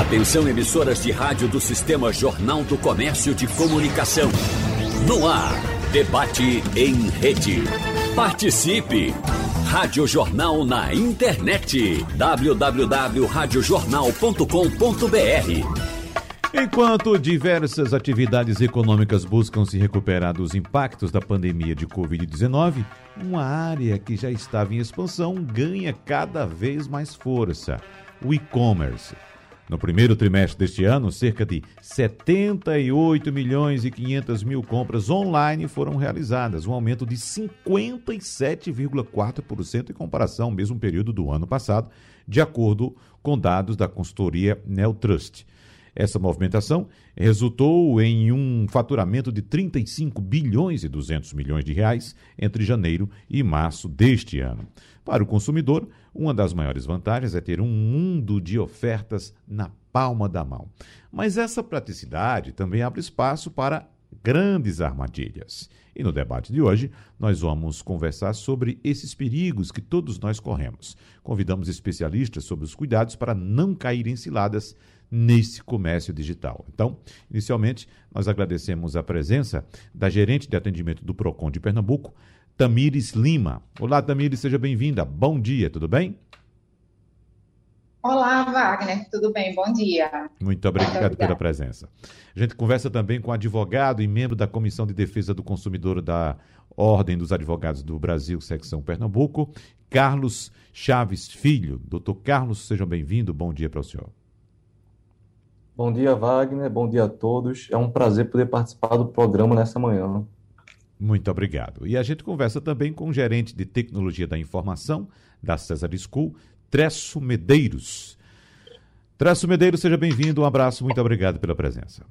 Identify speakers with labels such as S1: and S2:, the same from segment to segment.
S1: Atenção emissoras de rádio do Sistema Jornal do Comércio de Comunicação. No ar, debate em rede. Participe! Rádio Jornal na internet. www.radiojornal.com.br
S2: Enquanto diversas atividades econômicas buscam se recuperar dos impactos da pandemia de Covid-19, uma área que já estava em expansão ganha cada vez mais força: o e-commerce. No primeiro trimestre deste ano, cerca de 78 milhões e 500 mil compras online foram realizadas, um aumento de 57,4% em comparação ao mesmo período do ano passado, de acordo com dados da consultoria Neotrust. Essa movimentação resultou em um faturamento de 35 bilhões e 200 milhões de reais entre janeiro e março deste ano. Para o consumidor, uma das maiores vantagens é ter um mundo de ofertas na palma da mão. Mas essa praticidade também abre espaço para grandes armadilhas. E no debate de hoje, nós vamos conversar sobre esses perigos que todos nós corremos. Convidamos especialistas sobre os cuidados para não cair em ciladas nesse comércio digital. Então, inicialmente, nós agradecemos a presença da gerente de atendimento do PROCON de Pernambuco, Tamires Lima. Olá, Tamires, seja bem-vinda. Bom dia, tudo bem?
S3: Olá, Wagner, tudo bem? Bom dia.
S2: Muito obrigado pela presença. A gente conversa também com advogado e membro da Comissão de Defesa do Consumidor da Ordem dos Advogados do Brasil, secção Pernambuco, Carlos Chaves Filho. Doutor Carlos, seja bem-vindo. Bom dia para o senhor.
S4: Bom dia, Wagner. Bom dia a todos. É um prazer poder participar do programa nessa manhã.
S2: Muito obrigado. E a gente conversa também com o gerente de tecnologia da informação da Cesar School, Tresso Medeiros. Tresso Medeiros, seja bem-vindo. Um abraço, muito obrigado pela presença.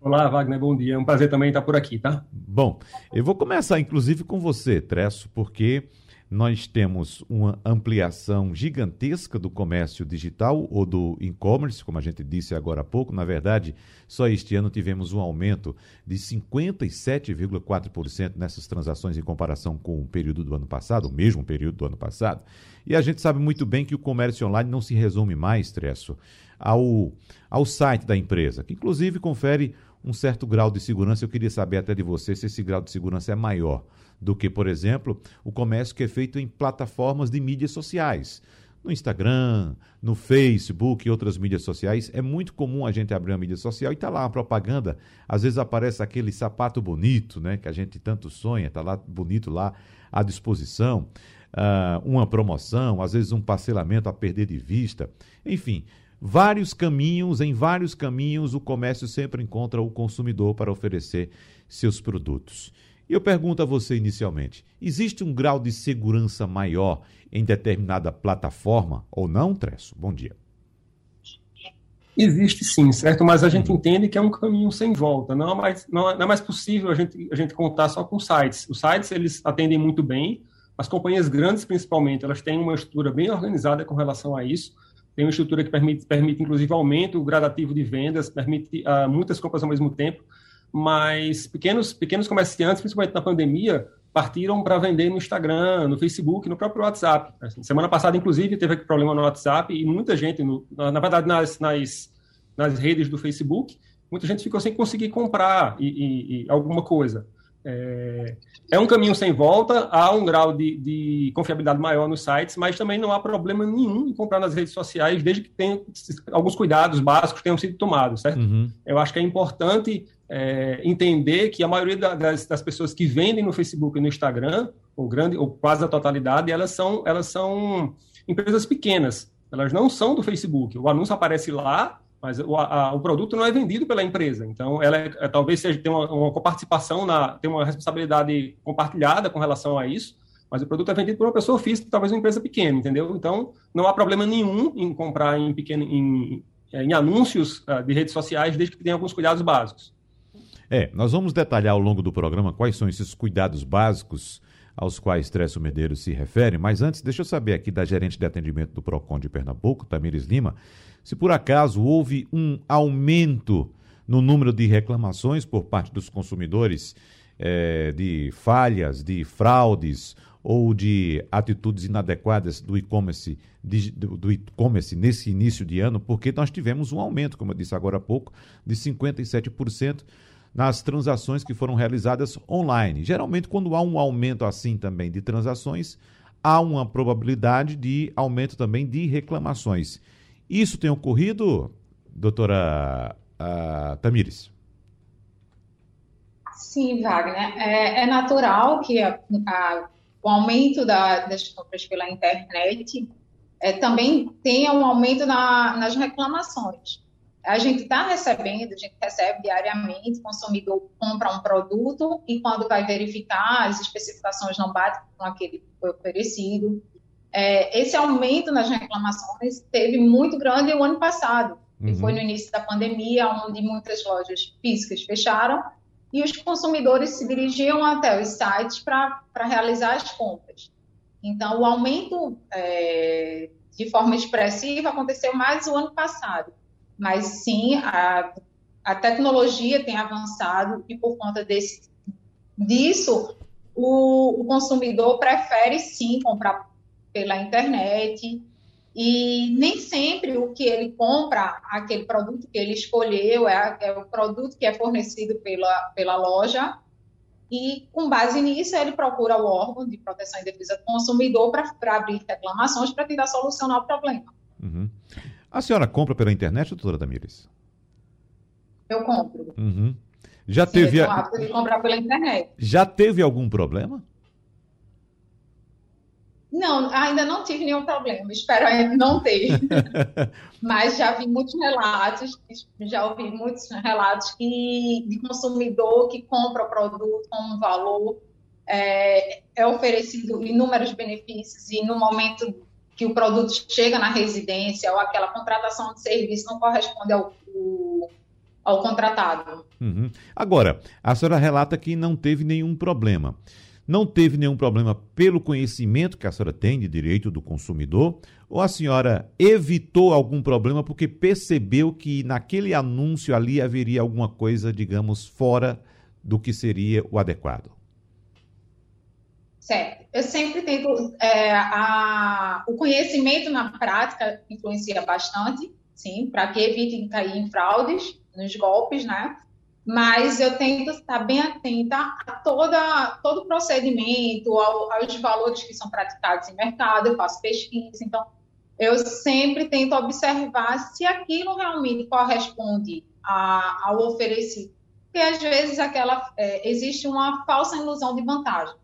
S5: Olá, Wagner, bom dia. É um prazer também estar por aqui, tá?
S2: Bom, eu vou começar inclusive com você, Tresso, porque nós temos uma ampliação gigantesca do comércio digital ou do e-commerce, como a gente disse agora há pouco. Na verdade, só este ano tivemos um aumento de 57,4% nessas transações em comparação com o período do ano passado, o mesmo período do ano passado. E a gente sabe muito bem que o comércio online não se resume mais, Tresso, ao, ao site da empresa, que inclusive confere um certo grau de segurança. Eu queria saber até de você se esse grau de segurança é maior do que, por exemplo, o comércio que é feito em plataformas de mídias sociais. No Instagram, no Facebook e outras mídias sociais, é muito comum a gente abrir uma mídia social e tá lá uma propaganda. Às vezes aparece aquele sapato bonito, né, que a gente tanto sonha, tá lá bonito lá à disposição, uh, uma promoção, às vezes um parcelamento a perder de vista. Enfim, vários caminhos, em vários caminhos, o comércio sempre encontra o consumidor para oferecer seus produtos. E eu pergunto a você inicialmente: existe um grau de segurança maior em determinada plataforma ou não, Tresso? Bom dia.
S5: Existe sim, certo? Mas a gente entende que é um caminho sem volta. Não é mais, não é, não é mais possível a gente, a gente contar só com sites. Os sites, eles atendem muito bem. As companhias grandes, principalmente, elas têm uma estrutura bem organizada com relação a isso. Tem uma estrutura que permite, permite inclusive, aumento gradativo de vendas, permite uh, muitas compras ao mesmo tempo mas pequenos, pequenos comerciantes, principalmente na pandemia, partiram para vender no Instagram, no Facebook, no próprio WhatsApp. Assim, semana passada, inclusive, teve aquele problema no WhatsApp e muita gente, no, na, verdade, nas, nas, nas redes do Facebook, muita gente ficou sem conseguir comprar e, e, e alguma coisa. É, é, um caminho sem volta, há um grau de, de, confiabilidade maior nos sites, mas também não há problema nenhum em comprar nas redes sociais, desde que tenha, alguns cuidados básicos tenham sido tomados, certo? Uhum. Eu acho que é importante é, entender que a maioria das, das, pessoas que vendem no Facebook e no Instagram, ou grande, ou quase a totalidade, elas são, elas são empresas pequenas. Elas não são do Facebook. O anúncio aparece lá, mas o, a, o produto não é vendido pela empresa. Então, ela é, é, talvez seja tem uma, uma participação na, tem uma responsabilidade compartilhada com relação a isso. Mas o produto é vendido por uma pessoa física, talvez uma empresa pequena, entendeu? Então, não há problema nenhum em comprar em pequeno, em, em anúncios uh, de redes sociais, desde que tenha alguns cuidados básicos.
S2: É, nós vamos detalhar ao longo do programa quais são esses cuidados básicos aos quais Tresso Medeiros se refere, mas antes, deixa eu saber aqui da gerente de atendimento do PROCON de Pernambuco, Tamires Lima, se por acaso houve um aumento no número de reclamações por parte dos consumidores é, de falhas, de fraudes ou de atitudes inadequadas do e-commerce do e-commerce nesse início de ano, porque nós tivemos um aumento, como eu disse agora há pouco, de 57% nas transações que foram realizadas online. Geralmente, quando há um aumento assim também de transações, há uma probabilidade de aumento também de reclamações. Isso tem ocorrido, doutora uh, Tamires?
S3: Sim, Wagner. É, é natural que a, a, o aumento da, das compras pela internet é, também tenha um aumento na, nas reclamações. A gente está recebendo, a gente recebe diariamente, o consumidor compra um produto e quando vai verificar as especificações não batem com aquele que foi oferecido. É, esse aumento nas reclamações teve muito grande o ano passado, que uhum. foi no início da pandemia, onde muitas lojas físicas fecharam e os consumidores se dirigiam até os sites para realizar as compras. Então, o aumento é, de forma expressiva aconteceu mais o ano passado, mas sim, a, a tecnologia tem avançado e por conta desse, disso, o, o consumidor prefere sim comprar pela internet, e nem sempre o que ele compra, aquele produto que ele escolheu, é, é, o produto que é fornecido pela, pela loja. E, com base nisso, ele procura o órgão de proteção e defesa do consumidor para abrir reclamações para tentar solucionar o problema.
S2: Uhum. A senhora compra pela internet, doutora Tamires?
S3: Eu compro.
S2: Uhum. Já Sim, teve.
S3: Eu a... de comprar pela internet.
S2: Já teve algum problema?
S3: Não, ainda não tive nenhum problema, espero não ter. Mas já vi muitos relatos, já ouvi muitos relatos que, de consumidor que compra o produto com um valor, é, é oferecido inúmeros benefícios e no momento que o produto chega na residência ou aquela contratação de serviço não corresponde ao, ao contratado.
S2: Uhum. Agora, a senhora relata que não teve nenhum problema não teve nenhum problema pelo conhecimento que a senhora tem de direito do consumidor, ou a senhora evitou algum problema porque percebeu que naquele anúncio ali haveria alguma coisa, digamos, fora do que seria o adequado?
S3: Certo. Eu sempre tento. É, a, o conhecimento na prática influencia bastante, sim, para que evitem cair em fraudes, nos golpes, né? mas eu tento estar bem atenta a toda, todo o procedimento, ao, aos valores que são praticados em mercado, eu faço pesquisa, então eu sempre tento observar se aquilo realmente corresponde a, ao oferecido, porque às vezes aquela é, existe uma falsa ilusão de vantagem.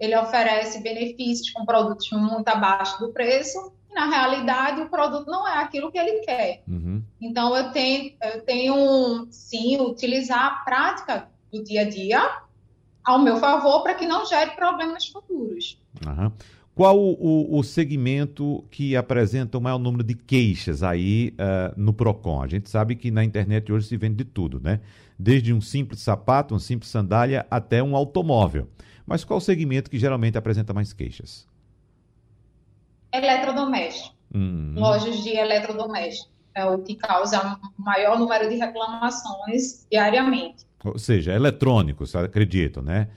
S3: Ele oferece benefícios com produtos muito abaixo do preço, e na realidade o produto não é aquilo que ele quer. Uhum. Então eu tenho, eu tenho sim utilizar a prática do dia a dia ao meu favor para que não gere problemas futuros.
S2: Uhum. Qual o, o, segmento que apresenta o maior número de queixas aí uh, no PROCON? A gente sabe que na internet hoje se vende de tudo, né? Desde um simples sapato, uma simples sandália, até um automóvel. Mas qual o segmento que geralmente apresenta mais queixas?
S3: eletrodoméstico. Uhum. Lojas de eletrodoméstico. É o que causa maior número de reclamações diariamente.
S2: Ou seja, eletrônicos, acredito, né?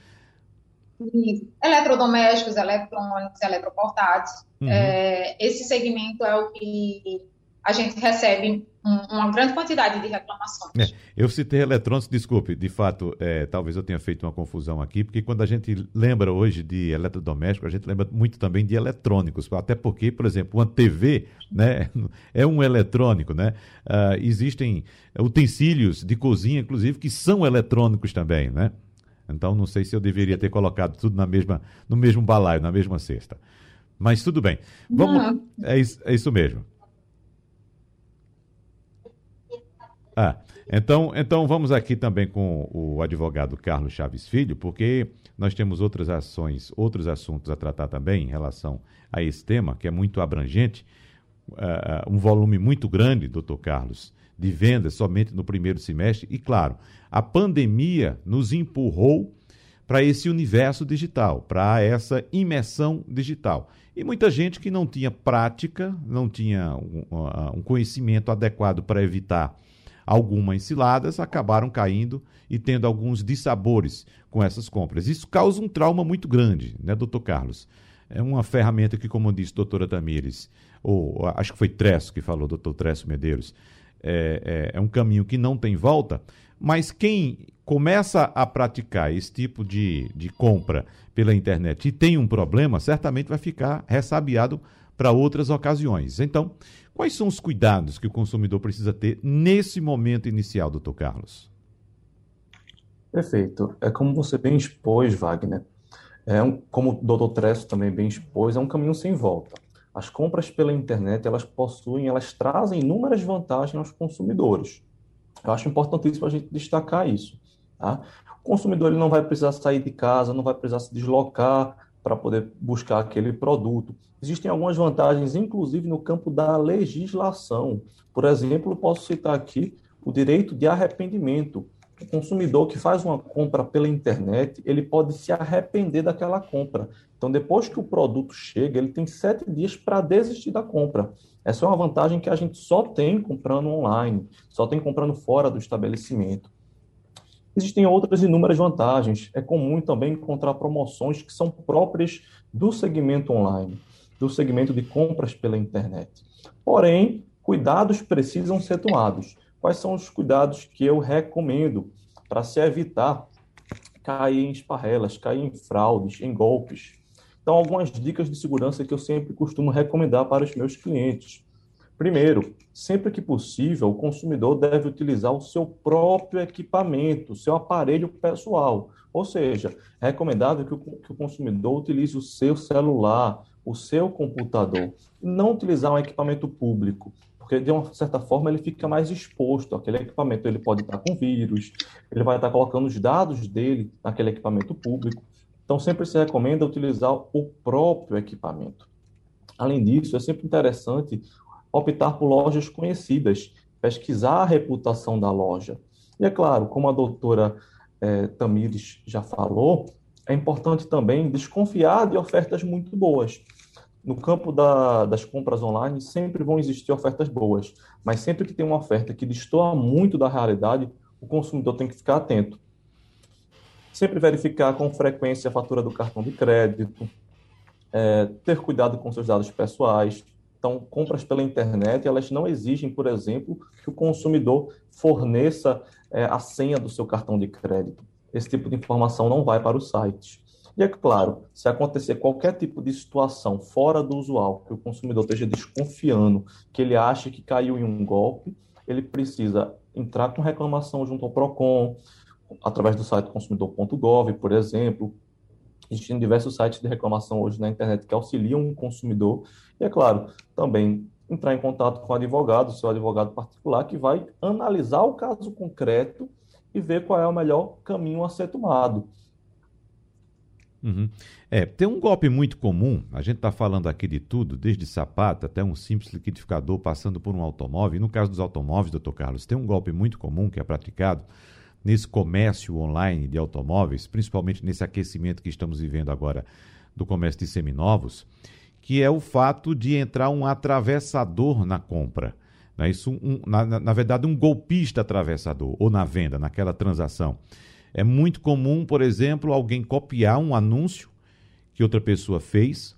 S3: E eletrodomésticos, eletrônicos, eletroportáteis. Uhum. É, esse segmento é o que a gente recebe um, uma grande quantidade de reclamações. É,
S2: eu citei eletrônicos, desculpe, de fato, é, talvez eu tenha feito uma confusão aqui, porque quando a gente lembra hoje de eletrodoméstico, a gente lembra muito também de eletrônicos, até porque, por exemplo, uma TV né, é um eletrônico, né? Uh, existem utensílios de cozinha, inclusive, que são eletrônicos também, né? Então, não sei se eu deveria ter colocado tudo na mesma, no mesmo balaio, na mesma cesta. Mas tudo bem. Vamos, é isso, é isso mesmo. Ah, então, então vamos aqui também com o advogado Carlos Chaves Filho, porque nós temos outras ações, outros assuntos a tratar também em relação a esse tema, que é muito abrangente, uh, um volume muito grande, doutor Carlos, de vendas somente no primeiro semestre. E, claro, a pandemia nos empurrou para esse universo digital, para essa imersão digital. E muita gente que não tinha prática, não tinha um, um conhecimento adequado para evitar algumas ciladas, acabaram caindo e tendo alguns dissabores com essas compras. Isso causa um trauma muito grande, né, doutor Carlos? É uma ferramenta que, como disse a doutora Tamires, ou acho que foi Tresso que falou, doutor Tresso Medeiros, é, é, é um caminho que não tem volta, mas quem começa a praticar esse tipo de, de compra pela internet e tem um problema, certamente vai ficar ressabiado para outras ocasiões. Então, quais são os cuidados que o consumidor precisa ter nesse momento inicial, doutor Carlos?
S4: Perfeito. É como você bem expôs, Wagner. É um, como o doutor Tresso também bem expôs, é um caminho sem volta. As compras pela internet, elas possuem, elas trazem inúmeras vantagens aos consumidores. Eu acho importantíssimo a gente destacar isso. Tá? O consumidor ele não vai precisar sair de casa, não vai precisar se deslocar para poder buscar aquele produto. Existem algumas vantagens, inclusive no campo da legislação. Por exemplo, posso citar aqui o direito de arrependimento. O consumidor que faz uma compra pela internet, ele pode se arrepender daquela compra. Então, depois que o produto chega, ele tem sete dias para desistir da compra. Essa é uma vantagem que a gente só tem comprando online, só tem comprando fora do estabelecimento. Existem outras inúmeras vantagens. É comum também encontrar promoções que são próprias do segmento online, do segmento de compras pela internet. Porém, cuidados precisam ser tomados. Quais são os cuidados que eu recomendo para se evitar cair em esparrelas, cair em fraudes, em golpes? Então, algumas dicas de segurança que eu sempre costumo recomendar para os meus clientes. Primeiro, sempre que possível, o consumidor deve utilizar o seu próprio equipamento, seu aparelho pessoal. Ou seja, é recomendável que o, que o consumidor utilize o seu celular, o seu computador, não utilizar um equipamento público, porque de uma certa forma ele fica mais exposto. Aquele equipamento ele pode estar com vírus, ele vai estar colocando os dados dele naquele equipamento público. Então sempre se recomenda utilizar o próprio equipamento. Além disso, é sempre interessante optar por lojas conhecidas, pesquisar a reputação da loja. E é claro, como a doutora é, Tamires já falou, é importante também desconfiar de ofertas muito boas. No campo da, das compras online, sempre vão existir ofertas boas, mas sempre que tem uma oferta que destoa muito da realidade, o consumidor tem que ficar atento. Sempre verificar com frequência a fatura do cartão de crédito, é, ter cuidado com seus dados pessoais, então, compras pela internet, elas não exigem, por exemplo, que o consumidor forneça é, a senha do seu cartão de crédito. Esse tipo de informação não vai para o site. E é claro, se acontecer qualquer tipo de situação fora do usual, que o consumidor esteja desconfiando, que ele ache que caiu em um golpe, ele precisa entrar com reclamação junto ao PROCON, através do site consumidor.gov, por exemplo, Existem diversos sites de reclamação hoje na internet que auxiliam o consumidor. E, é claro, também entrar em contato com o advogado, seu advogado particular, que vai analisar o caso concreto e ver qual é o melhor caminho a ser tomado.
S2: Uhum. É, tem um golpe muito comum, a gente está falando aqui de tudo, desde sapato até um simples liquidificador passando por um automóvel. No caso dos automóveis, doutor Carlos, tem um golpe muito comum que é praticado nesse comércio online de automóveis, principalmente nesse aquecimento que estamos vivendo agora do comércio de seminovos, que é o fato de entrar um atravessador na compra. Né? Isso, um, na, na verdade, um golpista atravessador, ou na venda, naquela transação. É muito comum, por exemplo, alguém copiar um anúncio que outra pessoa fez,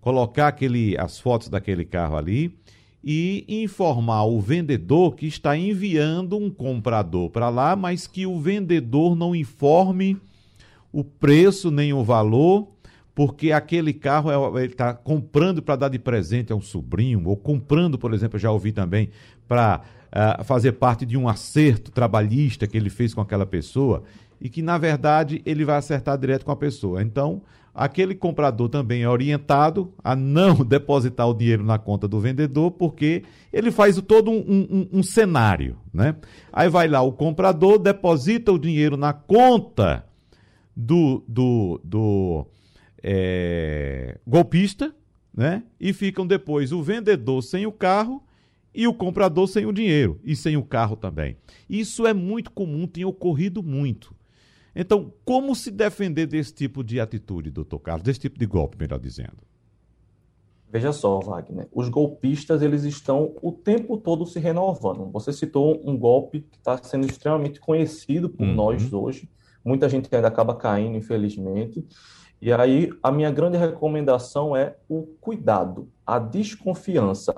S2: colocar aquele, as fotos daquele carro ali e informar o vendedor que está enviando um comprador para lá, mas que o vendedor não informe o preço nem o valor, porque aquele carro é, ele está comprando para dar de presente a um sobrinho, ou comprando, por exemplo, já ouvi também, para fazer parte de um acerto trabalhista que ele fez com aquela pessoa, e que, na verdade, ele vai acertar direto com a pessoa. Então, aquele comprador também é orientado a não depositar o dinheiro na conta do vendedor, porque ele faz todo um, um, um, cenário, né? Aí vai lá o comprador, deposita o dinheiro na conta do, do, do é, golpista, né? E ficam depois o vendedor sem o carro e o comprador sem o dinheiro e sem o carro também. Isso é muito comum, tem ocorrido muito. Então, como se defender desse tipo de atitude, doutor Carlos, desse tipo de golpe, melhor dizendo?
S4: Veja só, Wagner, os golpistas eles estão o tempo todo se renovando. Você citou um golpe que está sendo extremamente conhecido por uhum. nós hoje. Muita gente ainda acaba caindo, infelizmente. E aí a minha grande recomendação é o cuidado, a desconfiança.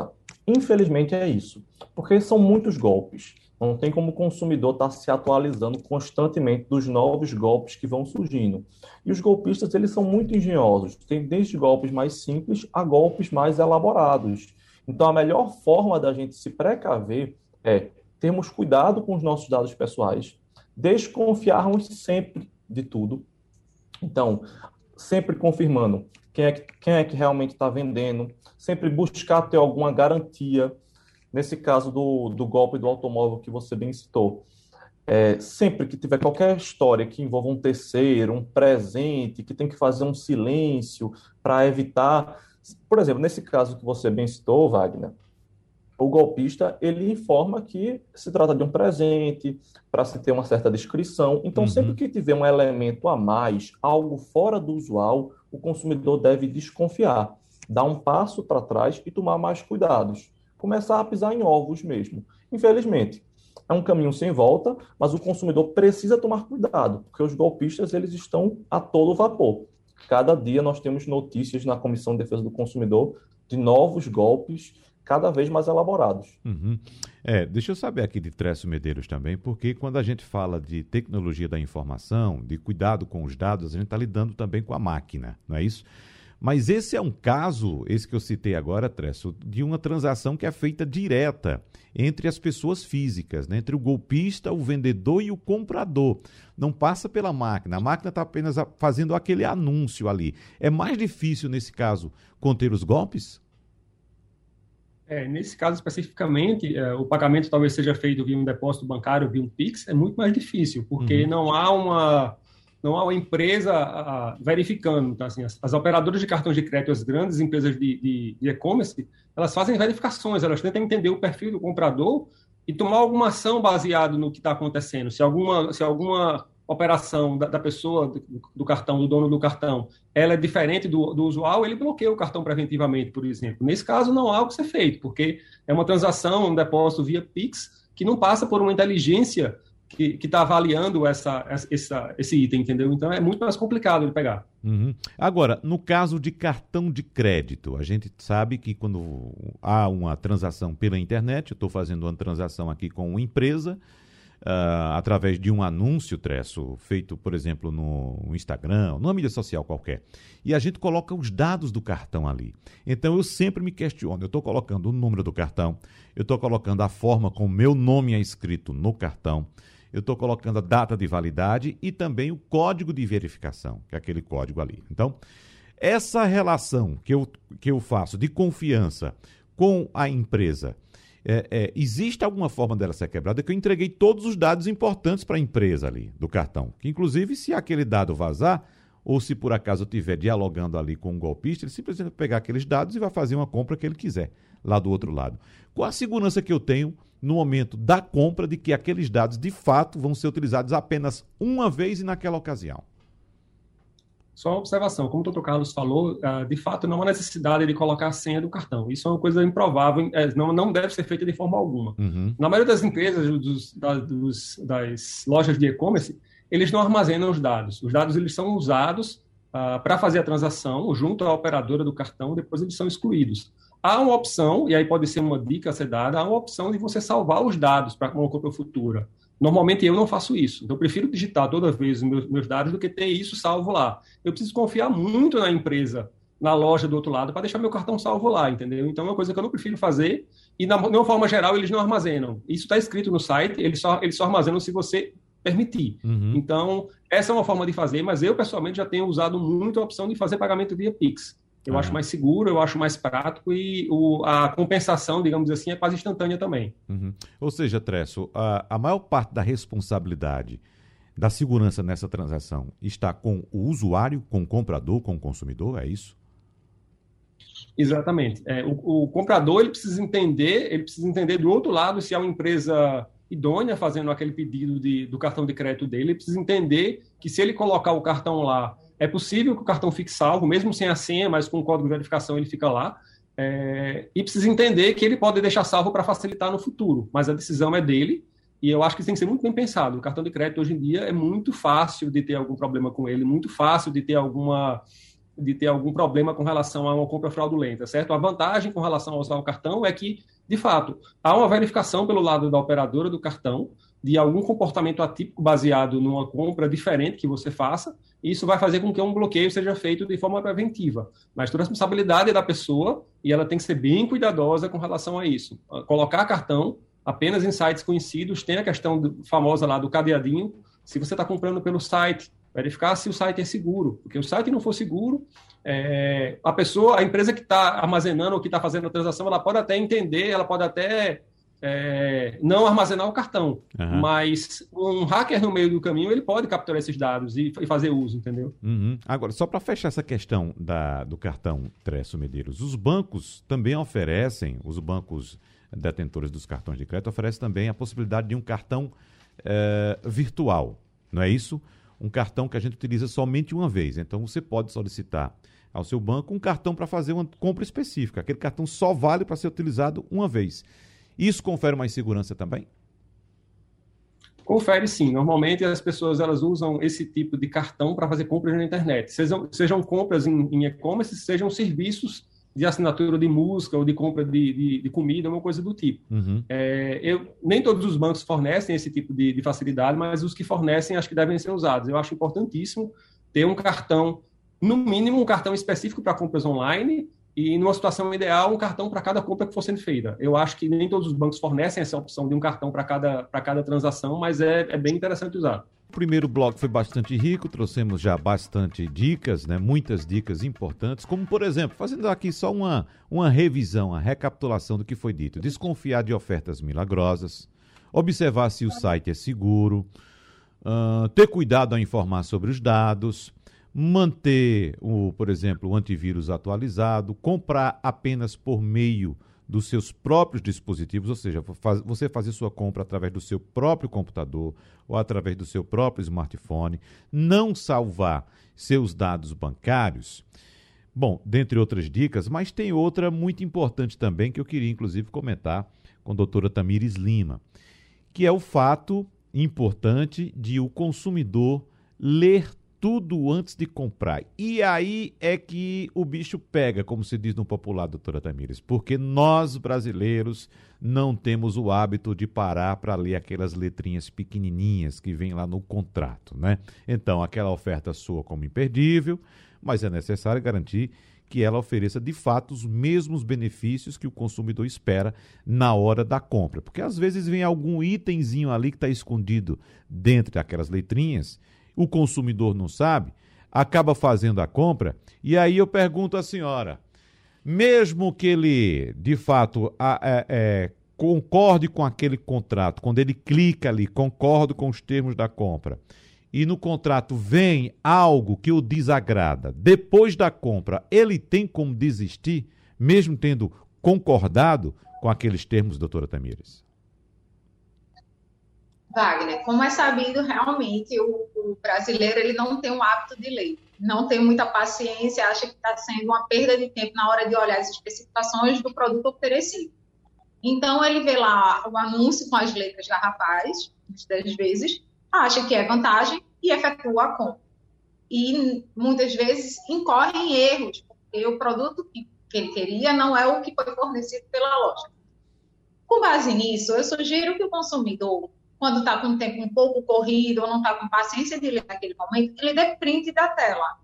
S4: Infelizmente é isso, porque são muitos golpes. Não tem como o consumidor estar tá se atualizando constantemente dos novos golpes que vão surgindo. E os golpistas, eles são muito engenhosos. Tem desde golpes mais simples a golpes mais elaborados. Então, a melhor forma da gente se precaver é termos cuidado com os nossos dados pessoais, desconfiarmos sempre de tudo. Então, sempre confirmando quem é que, quem é que realmente está vendendo, sempre buscar ter alguma garantia nesse caso do, do golpe do automóvel que você bem citou, é, sempre que tiver qualquer história que envolva um terceiro, um presente, que tem que fazer um silêncio para evitar. Por exemplo, nesse caso que você bem citou, Wagner, o golpista ele informa que se trata de um presente para se ter uma certa descrição. Então, uhum. sempre que tiver um elemento a mais, algo fora do usual, o consumidor deve desconfiar, dar um passo para trás e tomar mais cuidados começar a pisar em ovos mesmo. Infelizmente, é um caminho sem volta, mas o consumidor precisa tomar cuidado, porque os golpistas eles estão a todo vapor. Cada dia nós temos notícias na Comissão de Defesa do Consumidor de novos golpes cada vez mais elaborados.
S2: Uhum. É, deixa eu saber aqui de Trécio Medeiros também, porque quando a gente fala de tecnologia da informação, de cuidado com os dados, a gente está lidando também com a máquina, não é isso? Mas esse é um caso, esse que eu citei agora, Tresso, de uma transação que é feita direta entre as pessoas físicas, né? entre o golpista, o vendedor e o comprador. Não passa pela máquina. A máquina está apenas fazendo aquele anúncio ali. É mais difícil, nesse caso, conter os golpes?
S5: É, nesse caso especificamente, é, o pagamento talvez seja feito via um depósito bancário, via um PIX, é muito mais difícil, porque uhum. não há uma não há uma empresa a, verificando. Então, assim, as, as, operadoras de cartões de crédito, as grandes empresas de e-commerce, elas fazem verificações, elas tentam entender o perfil do comprador e tomar alguma ação baseado no que está acontecendo. Se alguma, se alguma operação da, da pessoa, do, do, cartão, do dono do cartão, ela é diferente do, do usual, ele bloqueia o cartão preventivamente, por exemplo. Nesse caso, não há o que ser feito, porque é uma transação, um depósito via Pix, que não passa por uma inteligência que está avaliando essa, essa, esse item, entendeu? Então é muito mais complicado de pegar.
S2: Uhum. Agora, no caso de cartão de crédito, a gente sabe que quando há uma transação pela internet, eu estou fazendo uma transação aqui com uma empresa, uh, através de um anúncio, Tresso, feito, por exemplo, no Instagram, numa mídia social qualquer, e a gente coloca os dados do cartão ali. Então eu sempre me questiono, eu estou colocando o número do cartão, eu estou colocando a forma como meu nome é escrito no cartão, eu estou colocando a data de validade e também o código de verificação, que é aquele código ali. Então, essa relação que eu, que eu faço de confiança com a empresa, é, é, existe alguma forma dela ser quebrada? Que eu entreguei todos os dados importantes para a empresa ali, do cartão. Que, inclusive, se aquele dado vazar, ou se por acaso eu estiver dialogando ali com um golpista, ele simplesmente vai pegar aqueles dados e vai fazer uma compra que ele quiser lá do outro lado. Qual a segurança que eu tenho no momento da compra de que aqueles dados de fato vão ser utilizados apenas uma vez e naquela ocasião.
S5: Só uma observação, como o doutor Carlos falou, ah, de fato não há necessidade de colocar a senha do cartão. Isso é uma coisa improvável, é, não, não deve ser feita de forma alguma. Uhum. Na maioria das empresas, dos, dos, das lojas de e-commerce, eles não armazenam os dados. Os dados eles são usados uh, para fazer a transação junto à operadora do cartão, depois eles são excluídos. Há uma opção, e aí pode ser uma dica a ser dada, há uma opção de você salvar os dados para uma compra futura. Normalmente eu não faço isso. Então, eu prefiro digitar toda vez os meus, meus, dados do que ter isso salvo lá. Eu preciso confiar muito na empresa, na loja do outro lado, para deixar meu cartão salvo lá, entendeu? Então é uma coisa que eu não prefiro fazer. E, na, de uma forma geral, eles não armazenam. Isso está escrito no site, eles só, eles só armazenam se você permitir. Uhum. Então, essa é uma forma de fazer, mas eu, pessoalmente, já tenho usado muito a opção de fazer pagamento via Pix. Eu acho mais seguro, eu acho mais prático e o, a compensação, digamos assim, é quase instantânea também.
S2: Uhum. Ou seja, Tresso, a, a maior parte da responsabilidade da segurança nessa transação está com o usuário, com o comprador, com o consumidor, é isso?
S5: Exatamente. É, o, o, comprador ele precisa entender, ele precisa entender do outro lado se é uma empresa idônea fazendo aquele pedido de, do cartão de crédito dele, ele precisa entender que se ele colocar o cartão lá é possível que o cartão fique salvo, mesmo sem a senha, mas com o código de verificação ele fica lá. é, e precisa entender que ele pode deixar salvo para facilitar no futuro, mas a decisão é dele e eu acho que isso tem que ser muito bem pensado. O cartão de crédito hoje em dia é muito fácil de ter algum problema com ele, muito fácil de ter alguma de ter algum problema com relação a uma compra fraudulenta, certo? A vantagem com relação a usar o cartão é que, de fato, há uma verificação pelo lado da operadora do cartão de algum comportamento atípico baseado numa compra diferente que você faça, isso vai fazer com que um bloqueio seja feito de forma preventiva. Mas toda a responsabilidade é da pessoa e ela tem que ser bem cuidadosa com relação a isso. Colocar cartão apenas em sites conhecidos, tem a questão famosa lá do cadeadinho. Se você está comprando pelo site, verificar se o site é seguro, porque o site não for seguro, é, a pessoa, a empresa que está armazenando ou que está fazendo a transação, ela pode até entender, ela pode até é, não armazenar o cartão, uhum. mas um hacker no meio do caminho ele pode capturar esses dados e, e fazer uso, entendeu?
S2: Uhum. Agora, só para fechar essa questão da, do cartão Tresso Medeiros, os bancos também oferecem, os bancos detentores dos cartões de crédito, oferece também a possibilidade de um cartão é, virtual, não é isso? Um cartão que a gente utiliza somente uma vez. Então você pode solicitar ao seu banco um cartão para fazer uma compra específica. Aquele cartão só vale para ser utilizado uma vez. Isso confere mais segurança também?
S5: Confere sim. Normalmente as pessoas elas usam esse tipo de cartão para fazer compras na internet. Sejam, sejam compras em, em e-commerce, sejam serviços de assinatura de música ou de compra de, de, de comida, uma coisa do tipo. Uhum. É, eu, nem todos os bancos fornecem esse tipo de, de, facilidade, mas os que fornecem acho que devem ser usados. Eu acho importantíssimo ter um cartão, no mínimo um cartão específico para compras online e, numa situação ideal, um cartão para cada compra que for sendo feita. Eu acho que nem todos os bancos fornecem essa opção de um cartão para cada, cada transação, mas é, é bem interessante usar.
S2: O primeiro bloco foi bastante rico, trouxemos já bastante dicas, né? muitas dicas importantes, como por exemplo, fazendo aqui só uma, uma revisão, a recapitulação do que foi dito. Desconfiar de ofertas milagrosas, observar se o site é seguro, uh, ter cuidado ao informar sobre os dados, manter, o, por exemplo, o antivírus atualizado, comprar apenas por meio dos seus próprios dispositivos, ou seja, você fazer sua compra através do seu próprio computador ou através do seu próprio smartphone, não salvar seus dados bancários. Bom, dentre outras dicas, mas tem outra muito importante também que eu queria inclusive comentar com a doutora Tamires Lima, que é o fato importante de o consumidor ler tudo antes de comprar. E aí é que o bicho pega, como se diz no popular, doutora Tamires, porque nós brasileiros não temos o hábito de parar para ler aquelas letrinhas pequenininhas que vem lá no contrato, né? Então, aquela oferta soa como imperdível, mas é necessário garantir que ela ofereça de fato os mesmos benefícios que o consumidor espera na hora da compra. Porque às vezes vem algum itemzinho ali que está escondido dentro daquelas letrinhas o consumidor não sabe, acaba fazendo a compra, e aí eu pergunto à senhora, mesmo que ele, de fato, a, é, é, concorde com aquele contrato, quando ele clica ali, concordo com os termos da compra, e no contrato vem algo que o desagrada, depois da compra, ele tem como desistir, mesmo tendo concordado com aqueles termos, doutora Tamires?
S3: Wagner, como é sabido, realmente o, o, brasileiro ele não tem o hábito de ler, não tem muita paciência, acha que está sendo uma perda de tempo na hora de olhar as especificações do produto oferecido. Então ele vê lá o anúncio com as letras garrafais, muitas vezes, acha que é vantagem e efetua a compra. E muitas vezes incorre em erros, porque o produto que, que ele queria não é o que foi fornecido pela loja. Com base nisso, eu sugiro que o consumidor quando está com o tempo um pouco corrido ou não está com paciência de ler naquele momento, ele dê print da tela.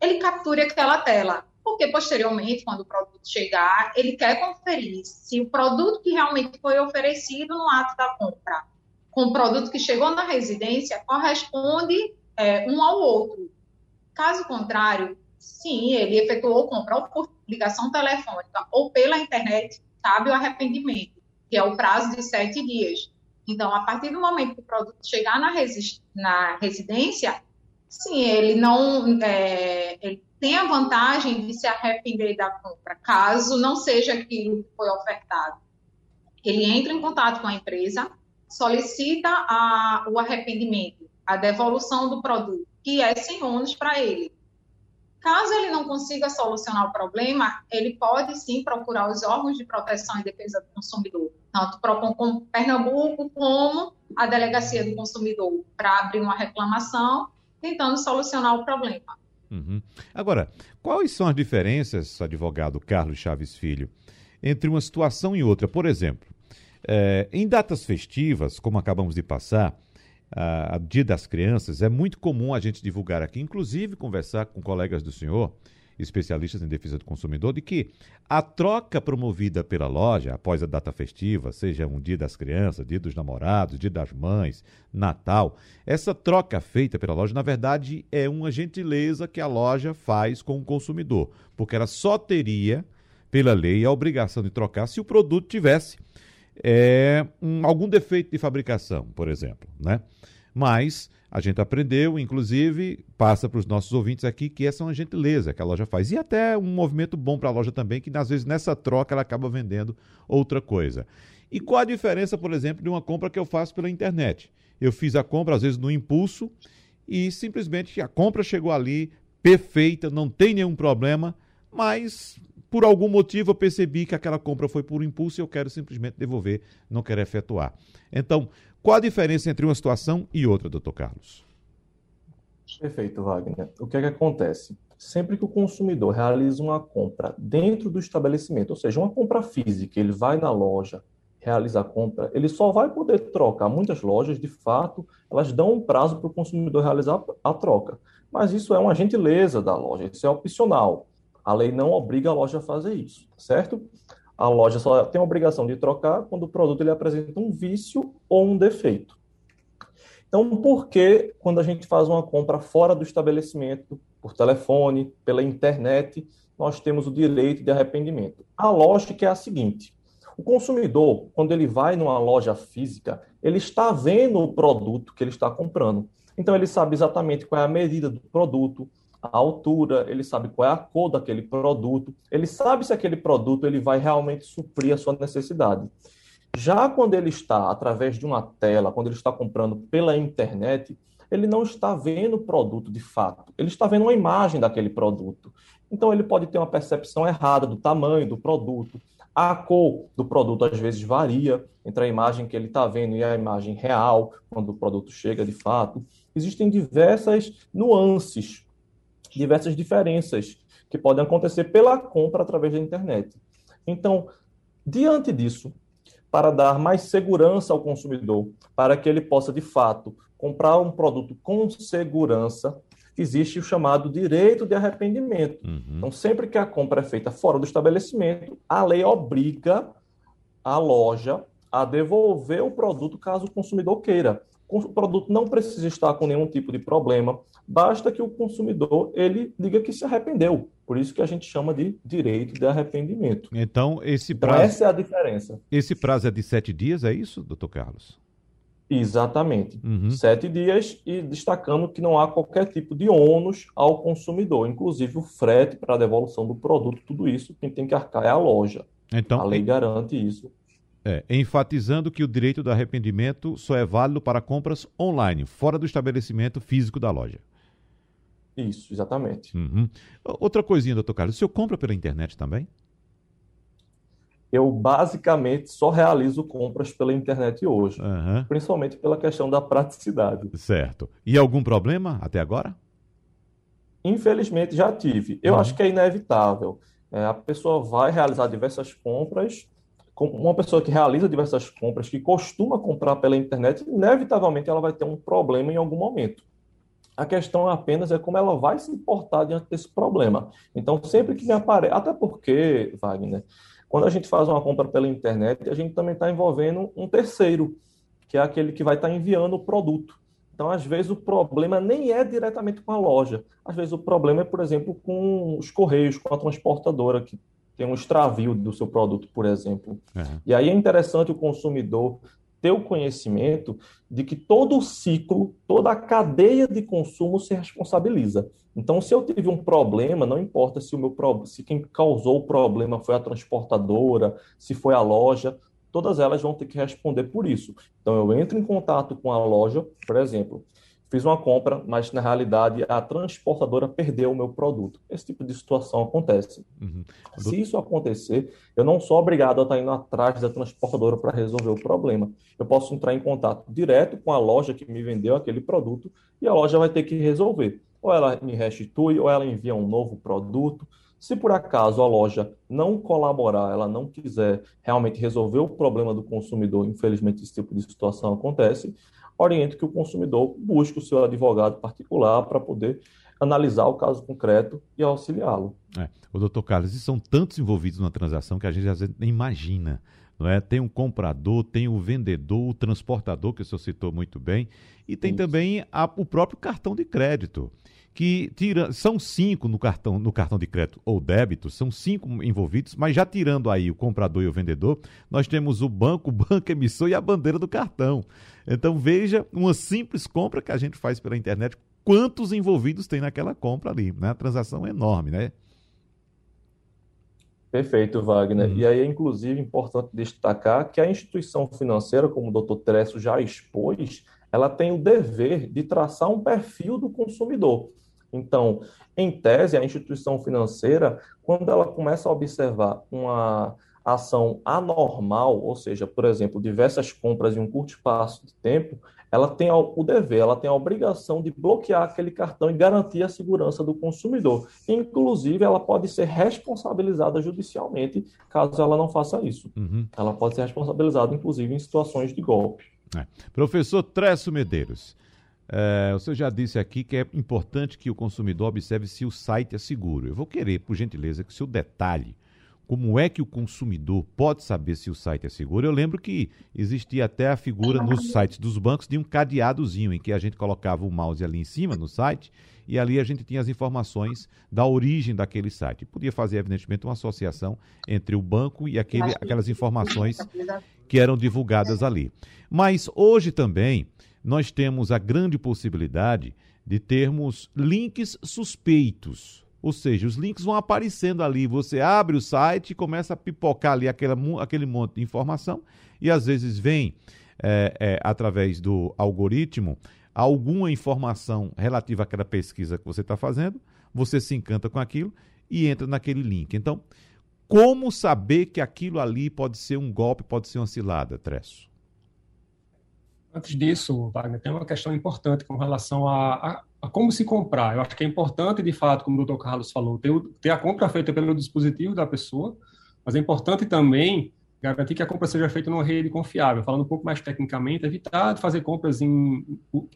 S3: Ele capture aquela tela, porque posteriormente, quando o produto chegar, ele quer conferir se o produto que realmente foi oferecido no ato da compra com o produto que chegou na residência corresponde é, um ao outro. Caso contrário, sim, ele efetuou compra ou por ligação telefônica ou pela internet, cabe o arrependimento, que é o prazo de sete dias. Então, a partir do momento que o produto chegar na, na residência, sim, ele não é, ele tem a vantagem de se arrepender da compra, caso não seja aquilo que foi ofertado. Ele entra em contato com a empresa, solicita a, o arrependimento, a devolução do produto, que é sem ônus para ele. Caso ele não consiga solucionar o problema, ele pode sim procurar os órgãos de proteção e defesa do consumidor, tanto o Pernambuco como a Delegacia do Consumidor, para abrir uma reclamação, tentando solucionar o problema.
S2: Uhum. Agora, quais são as diferenças, advogado Carlos Chaves Filho, entre uma situação e outra? Por exemplo, é, em datas festivas, como acabamos de passar, a, Dia das Crianças, é muito comum a gente divulgar aqui, inclusive conversar com colegas do senhor, especialistas em defesa do consumidor, de que a troca promovida pela loja após a data festiva, seja um dia das crianças, dia dos namorados, dia das mães, Natal, essa troca feita pela loja, na verdade, é uma gentileza que a loja faz com o consumidor, porque ela só teria, pela lei, a obrigação de trocar se o produto tivesse é, um, algum defeito de fabricação, por exemplo, né? Mas a gente aprendeu, inclusive, passa para os nossos ouvintes aqui que essa é uma gentileza que a loja faz. E até um movimento bom para a loja também, que às vezes nessa troca ela acaba vendendo outra coisa. E qual a diferença, por exemplo, de uma compra que eu faço pela internet? Eu fiz a compra, às vezes, no impulso, e simplesmente a compra chegou ali perfeita, não tem nenhum problema, mas por algum motivo eu percebi que aquela compra foi por impulso e eu quero simplesmente devolver, não quero efetuar. Então, qual a diferença entre uma situação e outra, doutor Carlos?
S4: Perfeito, Wagner. O que é que acontece? Sempre que o consumidor realiza uma compra dentro do estabelecimento, ou seja, uma compra física, ele vai na loja, realiza a compra, ele só vai poder trocar. Muitas lojas, de fato, elas dão um prazo para o consumidor realizar a troca. Mas isso é uma gentileza da loja, isso é opcional. A lei não obriga a loja a fazer isso, certo? A loja só tem a obrigação de trocar quando o produto ele apresenta um vício ou um defeito. Então, por que quando a gente faz uma compra fora do estabelecimento, por telefone, pela internet, nós temos o direito de arrependimento? A lógica é a seguinte: o consumidor, quando ele vai numa loja física, ele está vendo o produto que ele está comprando. Então, ele sabe exatamente qual é a medida do produto, a altura, ele sabe qual é a cor daquele produto, ele sabe se aquele produto ele vai realmente suprir a sua necessidade. Já quando ele está através de uma tela, quando ele está comprando pela internet, ele não está vendo o produto de fato, ele está vendo uma imagem daquele produto. Então ele pode ter uma percepção errada do tamanho do produto. A cor do produto às vezes varia entre a imagem que ele está vendo e a imagem real, quando o produto chega de fato. Existem diversas nuances diversas diferenças que podem acontecer pela compra através da internet. Então, diante disso, para dar mais segurança ao consumidor, para que ele possa de fato comprar um produto com segurança, existe o chamado direito de arrependimento. Uhum. Então, sempre que a compra é feita fora do estabelecimento, a lei obriga a loja a devolver o produto caso o consumidor queira o produto não precisa estar com nenhum tipo de problema, basta que o consumidor ele diga que se arrependeu. Por isso que a gente chama de direito de arrependimento.
S2: Então, esse então, prazo.
S4: Então, essa é a diferença.
S2: Esse prazo é de sete dias, é isso, doutor Carlos?
S4: Exatamente. Uhum. Sete dias e destacando que não há qualquer tipo de ônus ao consumidor, inclusive o frete para a devolução do produto, tudo isso quem tem que arcar é a loja. Então, a lei garante isso.
S2: É, enfatizando que o direito do arrependimento só é válido para compras online, fora do estabelecimento físico da loja.
S4: Isso, exatamente.
S2: Uhum. Outra coisinha, doutor Carlos, o senhor compra pela internet também?
S4: Eu basicamente só realizo compras pela internet hoje, uhum. principalmente pela questão da praticidade.
S2: Certo. E algum problema até agora?
S4: Infelizmente já tive. Eu uhum. acho que é inevitável. É, a pessoa vai realizar diversas compras uma pessoa que realiza diversas compras, que costuma comprar pela internet, inevitavelmente ela vai ter um problema em algum momento. A questão apenas é como ela vai se importar diante desse problema. Então, sempre que me aparece, até porque, Wagner, quando a gente faz uma compra pela internet, a gente também está envolvendo um terceiro, que é aquele que vai estar tá enviando o produto. Então, às vezes, o problema nem é diretamente com a loja. Às vezes, o problema é, por exemplo, com os correios, com a transportadora, que tem um extravio do seu produto, por exemplo. Uhum. E aí é interessante o consumidor ter o conhecimento de que todo o ciclo, toda a cadeia de consumo se responsabiliza. Então, se eu tive um problema, não importa se o meu se quem causou o problema foi a transportadora, se foi a loja, todas elas vão ter que responder por isso. Então, eu entro em contato com a loja, por exemplo, fiz uma compra, mas na realidade a transportadora perdeu o meu produto. Esse tipo de situação acontece. Uhum. Se isso acontecer, eu não sou obrigado a estar indo atrás da transportadora para resolver o problema. Eu posso entrar em contato direto com a loja que me vendeu aquele produto e a loja vai ter que resolver. Ou ela me restitui, ou ela envia um novo produto. Se por acaso a loja não colaborar, ela não quiser realmente resolver o problema do consumidor, infelizmente esse tipo de situação acontece, oriento que o consumidor busque o seu advogado particular para poder analisar o caso concreto e auxiliá-lo.
S2: É. O doutor Carlos, e são tantos envolvidos na transação que a gente às vezes nem imagina. Não é? Tem um comprador, tem o vendedor, o transportador, que o senhor citou muito bem, e tem Isso. também a, o próprio cartão de crédito que tira, são cinco no cartão, no cartão de crédito ou débito, são cinco envolvidos, mas já tirando aí o comprador e o vendedor, nós temos o banco, o banco emissor e a bandeira do cartão. Então veja uma simples compra que a gente faz pela internet, quantos envolvidos tem naquela compra ali, né? A transação é enorme, né?
S4: Perfeito, Wagner. Uhum. E aí é inclusive importante destacar que a instituição financeira, como o doutor Tresso já expôs, ela tem o dever de traçar um perfil do consumidor. Então, em tese, a instituição financeira, quando ela começa a observar uma ação anormal, ou seja, por exemplo, diversas compras em um curto espaço de tempo, ela tem o dever, ela tem a obrigação de bloquear aquele cartão e garantir a segurança do consumidor. Inclusive, ela pode ser responsabilizada judicialmente caso ela não faça isso. Uhum. Ela pode ser responsabilizada, inclusive, em situações de golpe.
S2: É. Professor Tresso Medeiros, é, senhor já disse aqui que é importante que o consumidor observe se o site é seguro. Eu vou querer, por gentileza, que o senhor detalhe como é que o consumidor pode saber se o site é seguro. Eu lembro que existia até a figura nos sites dos bancos de um cadeadozinho em que a gente colocava o mouse ali em cima no site e ali a gente tinha as informações da origem daquele site. Podia fazer, evidentemente, uma associação entre o banco e aquele, aquelas informações que eram divulgadas ali. Mas hoje também nós temos a grande possibilidade de termos links suspeitos. Ou seja, os links vão aparecendo ali. Você abre o site começa a pipocar ali aquela, aquele monte de informação, e às vezes vem, é, é, através do algoritmo, alguma informação relativa àquela pesquisa que você está fazendo, você se encanta com aquilo e entra naquele link. Então, como saber que aquilo ali pode ser um golpe, pode ser uma cilada, Tresso?
S5: Antes disso, Wagner, tem uma questão importante com relação a, a, a, como se comprar. Eu acho que é importante, de fato, como o doutor Carlos falou, ter, ter a compra feita pelo dispositivo da pessoa, mas é importante também garantir que a compra seja feita numa rede confiável. Falando um pouco mais tecnicamente, evitar de fazer compras em,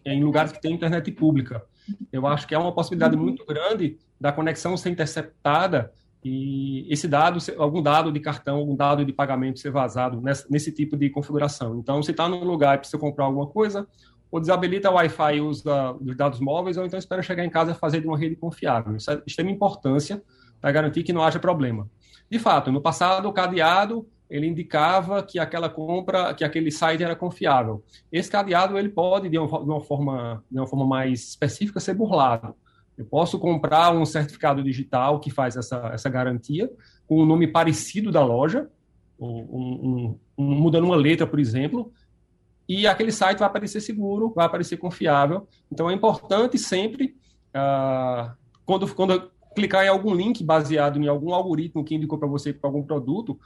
S5: em lugares que têm internet pública. Eu acho que é uma possibilidade muito grande da conexão ser interceptada e esse dado, algum dado de cartão, algum dado de pagamento ser vazado nesse, nesse tipo de configuração. Então, se está num lugar e precisa comprar alguma coisa, ou desabilita o Wi-Fi e usa os dados móveis, ou então espera chegar em casa e fazer de uma rede confiável. Isso é de extrema importância para garantir que não haja problema. De fato, no passado, o cadeado ele indicava que aquela compra, que aquele site era confiável. Esse cadeado ele pode, de uma, de uma forma, de uma forma mais específica, ser burlado. Eu posso comprar um certificado digital que faz essa, essa garantia, com o um nome parecido da loja, um, um, mudando uma letra, por exemplo, e aquele site vai aparecer seguro, vai aparecer confiável. Então é importante sempre, uh, quando, quando clicar em algum link baseado em algum algoritmo que indicou para você para algum produto,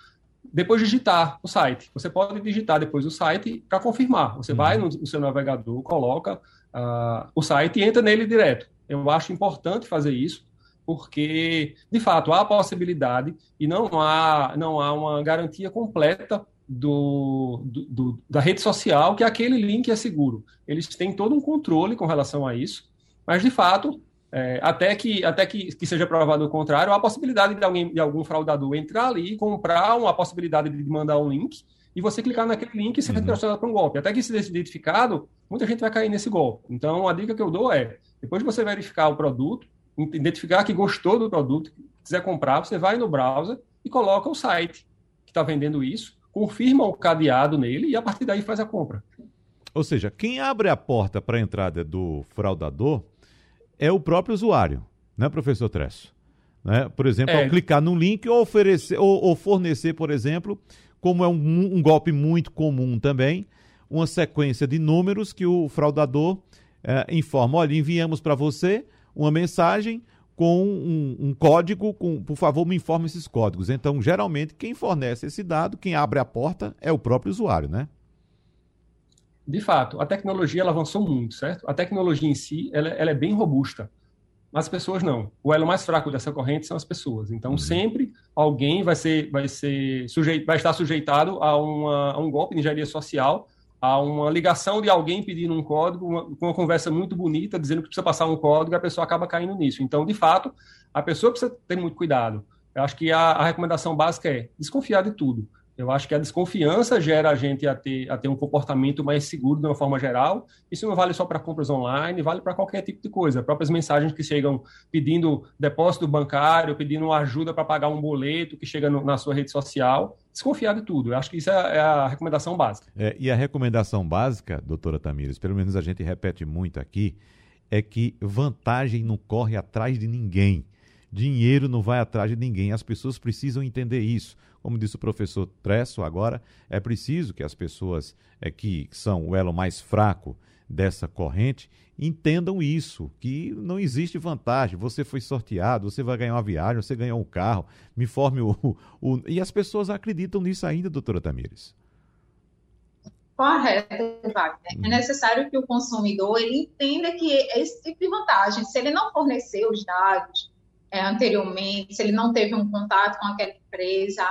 S5: depois digitar o site. Você pode digitar depois o site para confirmar. Você uhum. vai no, no, seu navegador, coloca uh, o site e entra nele direto. Eu acho importante fazer isso, porque, de fato, há a possibilidade e não há, não há uma garantia completa do, do, da rede social que aquele link é seguro. Eles têm todo um controle com relação a isso, mas, de fato, é, até que, até que, que, seja provado o contrário, há a possibilidade de, alguém, de algum fraudador entrar ali, comprar uma possibilidade de mandar um link e você clicar naquele link e ser uhum. para um golpe. Até que se identificado, muita gente vai cair nesse golpe. Então, a dica que eu dou é depois de você verificar o produto, identificar que gostou do produto, quiser comprar, você vai no browser e coloca o site que está vendendo isso, confirma o cadeado nele e a partir daí faz a compra.
S2: Ou seja, quem abre a porta para a entrada do fraudador é o próprio usuário, né, professor Tresso? Né? Por exemplo, é. ao clicar num link ou oferecer ou, ou fornecer, por exemplo, como é um, um golpe muito comum também, uma sequência de números que o fraudador é, informa: olha, enviamos para você uma mensagem com um, um, código, com, por favor, me informe esses códigos. Então, geralmente, quem fornece esse dado, quem abre a porta, é o próprio usuário, né?
S5: De fato, a tecnologia ela avançou muito, certo? A tecnologia em si, ela, ela é bem robusta, mas as pessoas não. O elo mais fraco dessa corrente são as pessoas. Então, uhum. sempre alguém vai ser, vai ser sujeito, vai estar sujeitado a, uma, a um golpe de engenharia social a uma ligação de alguém pedindo um código, uma, uma conversa muito bonita, dizendo que precisa passar um código, a pessoa acaba caindo nisso. Então, de fato, a pessoa precisa ter muito cuidado. Eu acho que a, a recomendação básica é desconfiar de tudo. Eu acho que a desconfiança gera a gente a ter, a ter um comportamento mais seguro de uma forma geral. Isso não vale só para compras online, vale para qualquer tipo de coisa. Próprias mensagens que chegam pedindo depósito bancário, pedindo ajuda para pagar um boleto que chega no, na sua rede social. Desconfiar de tudo. Eu acho que isso é, é a recomendação básica.
S2: É, e a recomendação básica, doutora Tamires, pelo menos a gente repete muito aqui, é que vantagem não corre atrás de ninguém. Dinheiro não vai atrás de ninguém. As pessoas precisam entender isso. Como disse o professor Tresso agora, é preciso que as pessoas é, que são o elo mais fraco dessa corrente entendam isso, que não existe vantagem. Você foi sorteado, você vai ganhar uma viagem, você ganhou um carro, me informe o, o. E as pessoas acreditam nisso ainda, doutora Tamires.
S3: Correto, Wagner. É uhum. necessário que o consumidor ele entenda que esse tipo de vantagem, se ele não fornecer os dados é, anteriormente, se ele não teve um contato com aquela empresa,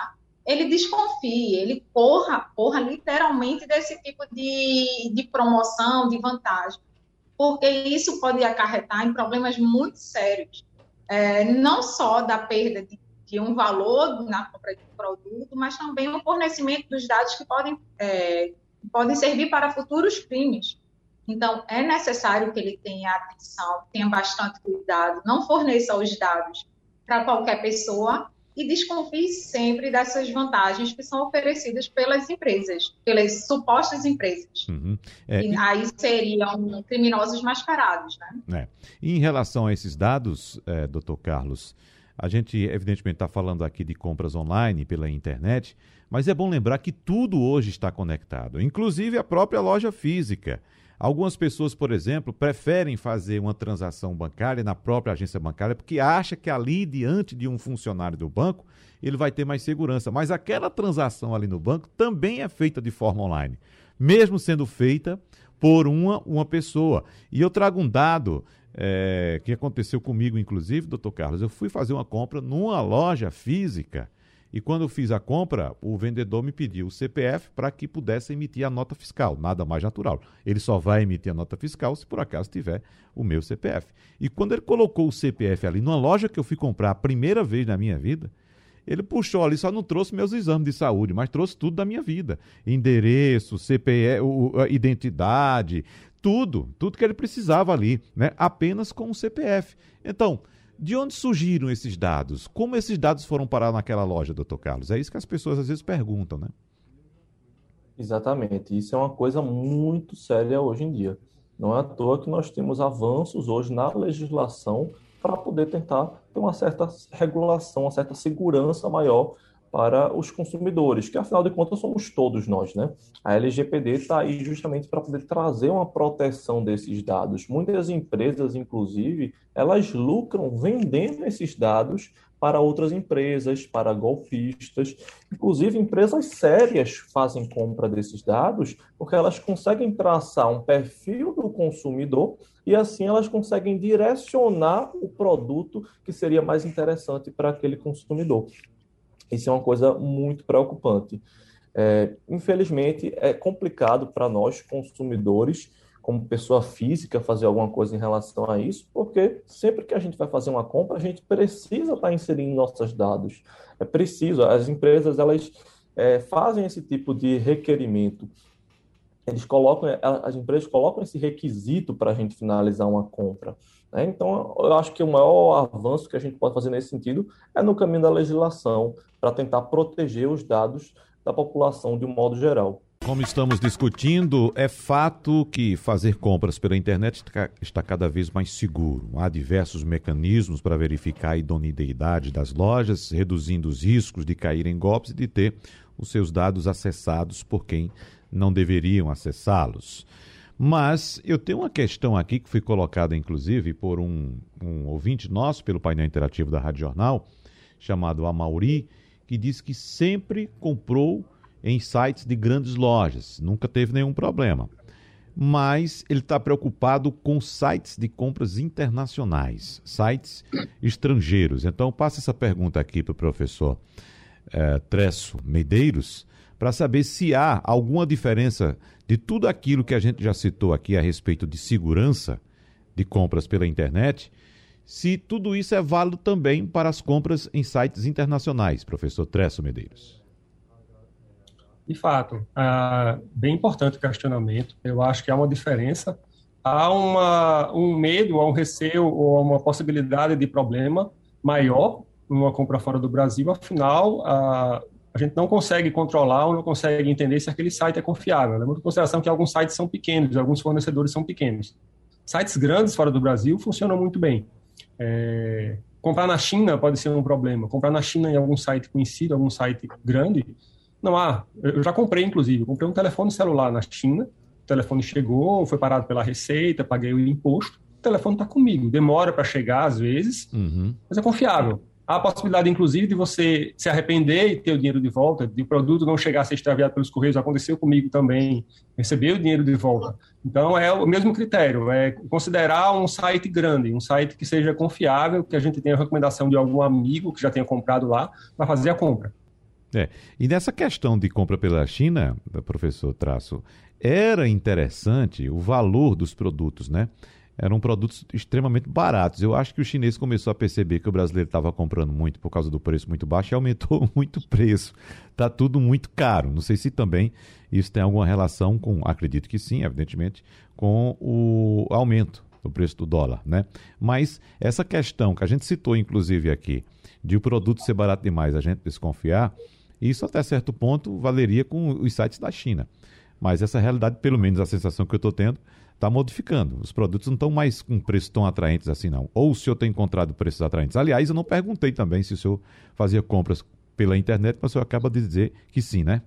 S3: ele desconfie, ele corra, corra literalmente desse tipo de, de promoção, de vantagem, porque isso pode acarretar em problemas muito sérios, é, não só da perda de, de, um valor na compra de um produto, mas também o fornecimento dos dados que podem, é, podem servir para futuros crimes. Então, é necessário que ele tenha atenção, tenha bastante cuidado, não forneça os dados para qualquer pessoa e desconfie sempre dessas vantagens que são oferecidas pelas empresas, pelas supostas empresas. Uhum. É, e, aí seriam criminosos mascarados, né?
S2: É. E em relação a esses dados, é, doutor Carlos, a gente evidentemente está falando aqui de compras online pela internet, mas é bom lembrar que tudo hoje está conectado, inclusive a própria loja física. Algumas pessoas, por exemplo, preferem fazer uma transação bancária na própria agência bancária porque acha que ali diante de um funcionário do banco ele vai ter mais segurança. Mas aquela transação ali no banco também é feita de forma online, mesmo sendo feita por uma, uma pessoa. E eu trago um dado é, que aconteceu comigo, inclusive, doutor Carlos. Eu fui fazer uma compra numa loja física e quando eu fiz a compra, o vendedor me pediu o CPF para que pudesse emitir a nota fiscal. Nada mais natural. Ele só vai emitir a nota fiscal se por acaso tiver o meu CPF. E quando ele colocou o CPF ali numa loja que eu fui comprar a primeira vez na minha vida, ele puxou ali, só não trouxe meus exames de saúde, mas trouxe tudo da minha vida. Endereço, CPF, identidade, tudo, tudo que ele precisava ali, né? Apenas com o CPF. Então, de onde surgiram esses dados? Como esses dados foram parar naquela loja, doutor Carlos? É isso que as pessoas às vezes perguntam, né?
S4: Exatamente. Isso é uma coisa muito séria hoje em dia. Não é à toa que nós temos avanços hoje na legislação para poder tentar ter uma certa regulação, uma certa segurança maior para os consumidores, que afinal de contas somos todos nós, né? A LGPD está aí justamente para poder trazer uma proteção desses dados. Muitas empresas, inclusive, elas lucram vendendo esses dados para outras empresas, para golpistas. Inclusive, empresas sérias fazem compra desses dados porque elas conseguem traçar um perfil do consumidor e assim elas conseguem direcionar o produto que seria mais interessante para aquele consumidor. Isso é uma coisa muito preocupante. É, infelizmente, é complicado para nós, consumidores, como pessoa física, fazer alguma coisa em relação a isso, porque sempre que a gente vai fazer uma compra, a gente precisa estar inserindo nossos dados. É preciso, as empresas elas é, fazem esse tipo de requerimento. Eles colocam, as empresas colocam esse requisito para a gente finalizar uma compra. Né? Então, eu acho que o maior avanço que a gente pode fazer nesse sentido é no caminho da legislação, para tentar proteger os dados da população de um modo geral.
S2: Como estamos discutindo, é fato que fazer compras pela internet está cada vez mais seguro. Há diversos mecanismos para verificar a idoneidade das lojas, reduzindo os riscos de cair em golpes e de ter os seus dados acessados por quem não deveriam acessá-los. Mas eu tenho uma questão aqui que foi colocada, inclusive, por um, um ouvinte nosso, pelo painel interativo da Rádio Jornal, chamado Amauri, que diz que sempre comprou em sites de grandes lojas, nunca teve nenhum problema. Mas ele está preocupado com sites de compras internacionais, sites estrangeiros. Então, passo essa pergunta aqui para o professor eh, Tresso Medeiros, para saber se há alguma diferença de tudo aquilo que a gente já citou aqui a respeito de segurança de compras pela internet, se tudo isso é válido também para as compras em sites internacionais, professor Tresso Medeiros.
S5: De fato, é bem importante o questionamento. Eu acho que há uma diferença. Há uma, um medo, há um receio ou uma possibilidade de problema maior numa compra fora do Brasil. Afinal, a gente não consegue controlar ou não consegue entender se aquele site é confiável. Levando em consideração que alguns sites são pequenos, alguns fornecedores são pequenos. Sites grandes fora do Brasil funcionam muito bem. É, comprar na China pode ser um problema. Comprar na China em algum site conhecido, algum site grande, não há. Eu já comprei, inclusive. Comprei um telefone celular na China. O telefone chegou, foi parado pela Receita, paguei o imposto. O telefone está comigo. Demora para chegar, às vezes, uhum. mas é confiável. Há a possibilidade, inclusive, de você se arrepender e ter o dinheiro de volta, de o produto não chegar a ser extraviado pelos correios. Aconteceu comigo também, receber o dinheiro de volta. Então, é o mesmo critério, é considerar um site grande, um site que seja confiável, que a gente tenha a recomendação de algum amigo que já tenha comprado lá, para fazer a compra.
S2: É. E nessa questão de compra pela China, professor Traço, era interessante o valor dos produtos, né? Eram produtos extremamente baratos. Eu acho que o chinês começou a perceber que o brasileiro estava comprando muito por causa do preço muito baixo e aumentou muito o preço. Está tudo muito caro. Não sei se também isso tem alguma relação com, acredito que sim, evidentemente, com o aumento do preço do dólar, né? Mas essa questão que a gente citou, inclusive, aqui, de o produto ser barato demais, a gente desconfiar, isso, até certo ponto, valeria com os sites da China. Mas essa realidade, pelo menos a sensação que eu estou tendo, está modificando. Os produtos não estão mais com preços tão atraentes assim, não. Ou o senhor tem encontrado preços atraentes. Aliás, eu não perguntei também se o senhor fazia compras pela internet, mas o senhor acaba de dizer que sim, né?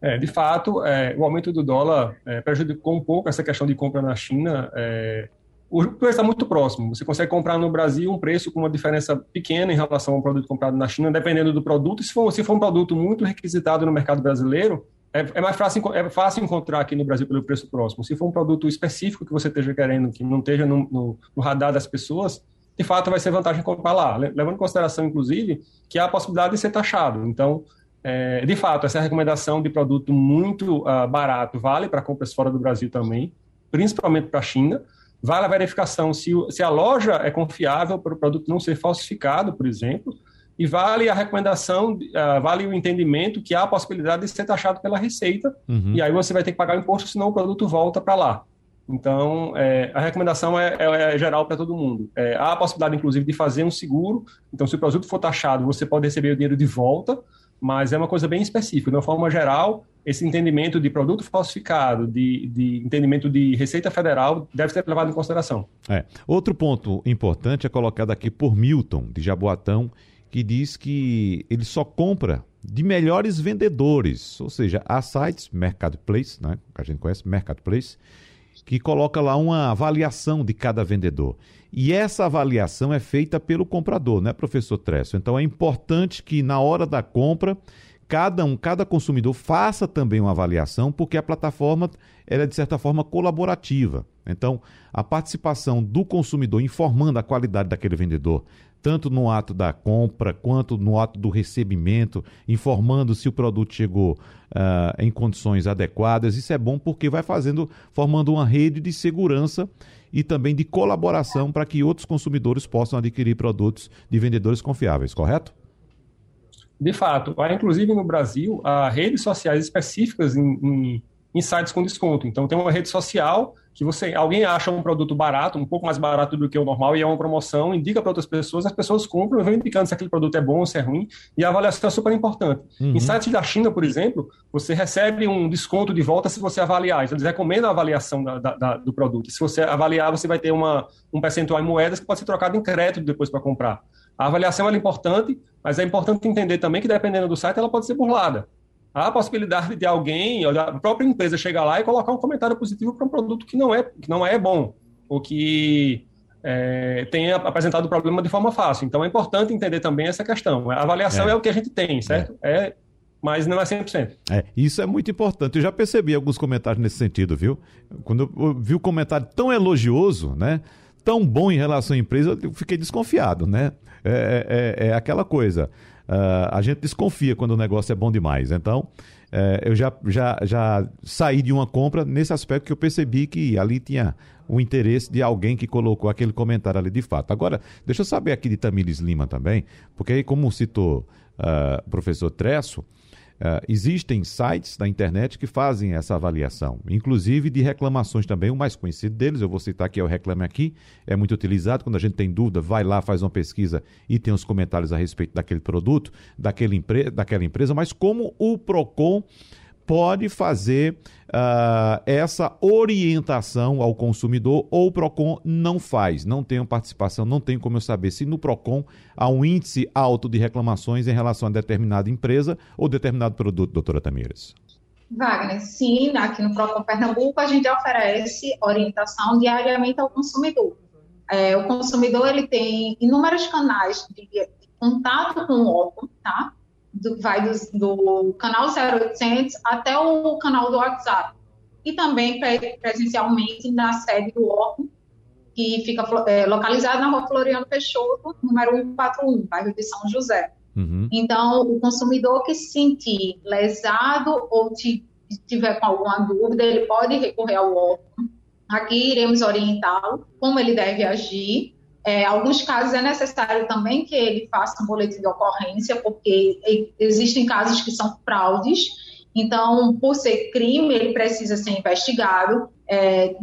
S5: É, de fato, é, o aumento do dólar é, prejudicou um pouco essa questão de compra na China. É, o preço está muito próximo. Você consegue comprar no Brasil um preço com uma diferença pequena em relação ao produto comprado na China, dependendo do produto. Se for, se for um produto muito requisitado no mercado brasileiro, é, é, mais fácil, é fácil encontrar aqui no Brasil pelo preço próximo. Se for um produto específico que você esteja querendo, que não esteja no, no, no radar das pessoas, de fato vai ser vantagem comprar lá. Levando em consideração, inclusive, que há a possibilidade de ser taxado. Então, é, de fato, essa recomendação de produto muito uh, barato vale para compras fora do Brasil também, principalmente para a China vale a verificação se, se a loja é confiável para o produto não ser falsificado, por exemplo, e vale a recomendação, uh, vale o entendimento que há a possibilidade de ser taxado pela Receita, uhum. e aí você vai ter que pagar o imposto, senão o produto volta para lá. Então, é, a recomendação é, é, é geral para todo mundo. É, há a possibilidade, inclusive, de fazer um seguro. Então, se o produto for taxado, você pode receber o dinheiro de volta, mas é uma coisa bem específica. De uma forma geral, esse entendimento de produto falsificado, de, de, entendimento de Receita Federal, deve ser levado em consideração.
S2: É. Outro ponto importante é colocado aqui por Milton, de Jaboatão, que diz que ele só compra de melhores vendedores, ou seja, há sites, Marketplace, né, que a gente conhece, Marketplace, que coloca lá uma avaliação de cada vendedor. E essa avaliação é feita pelo comprador, né, professor Tresso? Então é importante que na hora da compra cada um, cada consumidor faça também uma avaliação, porque a plataforma é de certa forma colaborativa. Então, a participação do consumidor informando a qualidade daquele vendedor, tanto no ato da compra quanto no ato do recebimento, informando se o produto chegou uh, em condições adequadas, isso é bom porque vai fazendo, formando uma rede de segurança e também de colaboração para que outros consumidores possam adquirir produtos de vendedores confiáveis, correto?
S5: De fato, há inclusive no Brasil há redes sociais específicas em, em, em sites com desconto. Então tem uma rede social que você alguém acha um produto barato, um pouco mais barato do que o normal e é uma promoção, indica para outras pessoas, as pessoas compram e vão indicando se aquele produto é bom ou se é ruim, e a avaliação é super importante. Uhum. Em sites da China, por exemplo, você recebe um desconto de volta se você avaliar. Então, eles recomendam a avaliação da, da, da, do produto. Se você avaliar, você vai ter uma, um percentual em moedas que pode ser trocado em crédito depois para comprar. A avaliação é importante, mas é importante entender também que dependendo do site ela pode ser burlada. Há a possibilidade de alguém, a própria empresa chegar lá e colocar um comentário positivo para um produto que não é, que não é bom, ou que é, tenha apresentado o problema de forma fácil. Então é importante entender também essa questão. A avaliação é, é o que a gente tem, certo? É. é mas não é 100%.
S2: É, isso é muito importante. Eu já percebi alguns comentários nesse sentido, viu? Quando eu vi o comentário tão elogioso, né? Tão bom em relação à empresa, eu fiquei desconfiado, né? É, é, é aquela coisa. Uh, a gente desconfia quando o negócio é bom demais. Então, uh, eu já, já, já saí de uma compra nesse aspecto que eu percebi que ali tinha o interesse de alguém que colocou aquele comentário ali de fato. Agora, deixa eu saber aqui de Tamires Lima também, porque aí, como citou uh, o professor Tresso, Uh, existem sites da internet que fazem essa avaliação, inclusive de reclamações também. O mais conhecido deles, eu vou citar aqui, é o Reclame Aqui, é muito utilizado. Quando a gente tem dúvida, vai lá, faz uma pesquisa e tem os comentários a respeito daquele produto, daquele empre daquela empresa. Mas como o PROCON pode fazer uh, essa orientação ao consumidor ou o PROCON não faz, não tem participação, não tem como eu saber se no PROCON há um índice alto de reclamações em relação a determinada empresa ou determinado produto, doutora Tamires.
S3: Wagner, sim, aqui no PROCON Pernambuco a gente oferece orientação diariamente ao consumidor. É, o consumidor ele tem inúmeros canais de, de contato com o órgão, tá? Do, vai do, do canal 0800 até o canal do WhatsApp. E também presencialmente na sede do órgão, que fica é, localizada na rua Floriano Peixoto, número 141, bairro de São José. Uhum. Então, o consumidor que se sentir lesado ou tiver com alguma dúvida, ele pode recorrer ao órgão. Aqui iremos orientá-lo como ele deve agir é, alguns casos é necessário também que ele faça um boletim de ocorrência, porque existem casos que são fraudes, então, por ser crime, ele precisa ser investigado. É,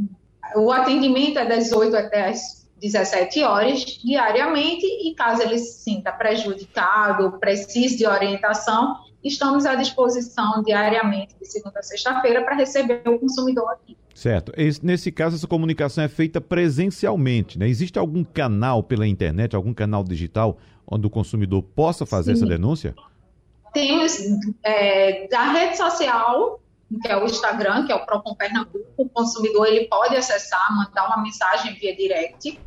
S3: o atendimento é das 8 até as 17 horas diariamente, e caso ele se sinta prejudicado, precise de orientação, estamos à disposição diariamente, de segunda a sexta-feira, para receber o consumidor aqui.
S2: Certo. Esse, nesse caso, essa comunicação é feita presencialmente, né? Existe algum canal pela internet, algum canal digital, onde o consumidor possa fazer Sim. essa denúncia?
S3: Temos é, da rede social, que é o Instagram, que é o Procon Pernambuco, o consumidor ele pode acessar, mandar uma mensagem via direct.